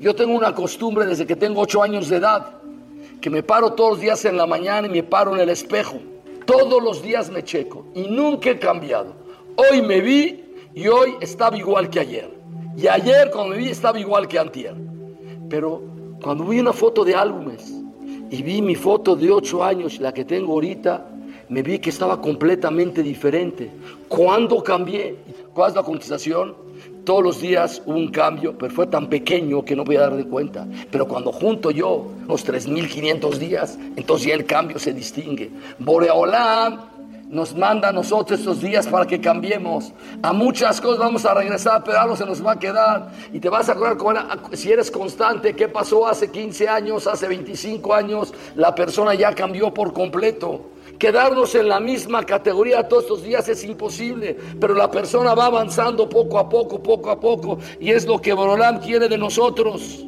Yo tengo una costumbre desde que tengo ocho años de edad, que me paro todos los días en la mañana y me paro en el espejo. Todos los días me checo y nunca he cambiado. Hoy me vi y hoy estaba igual que ayer. Y ayer cuando me vi estaba igual que antier. Pero cuando vi una foto de álbumes y vi mi foto de ocho años, la que tengo ahorita, me vi que estaba completamente diferente. ¿Cuándo cambié? ¿Cuál es la contestación? Todos los días hubo un cambio, pero fue tan pequeño que no voy a dar de cuenta. Pero cuando junto yo los 3.500 días, entonces ya el cambio se distingue. Boreolam nos manda a nosotros estos días para que cambiemos. A muchas cosas vamos a regresar, pero algo se nos va a quedar. Y te vas a acordar, si eres constante, qué pasó hace 15 años, hace 25 años, la persona ya cambió por completo. Quedarnos en la misma categoría todos estos días es imposible, pero la persona va avanzando poco a poco, poco a poco, y es lo que Borolam quiere de nosotros.